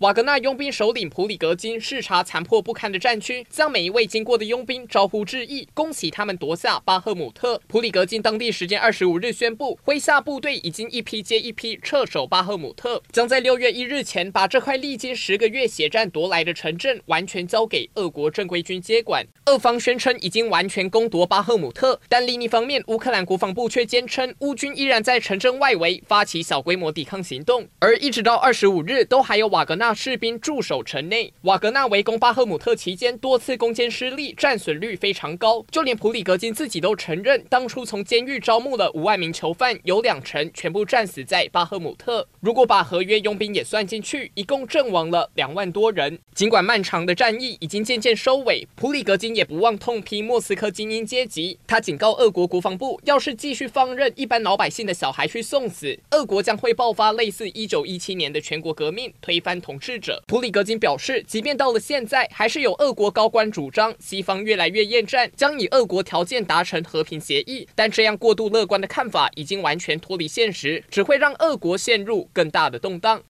瓦格纳佣兵首领普里格金视察残破不堪的战区，向每一位经过的佣兵招呼致意，恭喜他们夺下巴赫姆特。普里格金当地时间二十五日宣布，麾下部队已经一批接一批撤守巴赫姆特，将在六月一日前把这块历经十个月血战夺来的城镇完全交给俄国正规军接管。俄方宣称已经完全攻夺巴赫姆特，但另一方面，乌克兰国防部却坚称乌军依然在城镇外围发起小规模抵抗行动，而一直到二十五日，都还有瓦格纳。那士兵驻守城内，瓦格纳围攻巴赫姆特期间多次攻坚失利，战损率非常高。就连普里格金自己都承认，当初从监狱招募了五万名囚犯，有两成全部战死在巴赫姆特。如果把合约佣兵也算进去，一共阵亡了两万多人。尽管漫长的战役已经渐渐收尾，普里格金也不忘痛批莫斯科精英阶级。他警告俄国国防部，要是继续放任一般老百姓的小孩去送死，俄国将会爆发类似一九一七年的全国革命，推翻统。统治者普里格金表示，即便到了现在，还是有俄国高官主张西方越来越厌战，将以俄国条件达成和平协议。但这样过度乐观的看法已经完全脱离现实，只会让俄国陷入更大的动荡。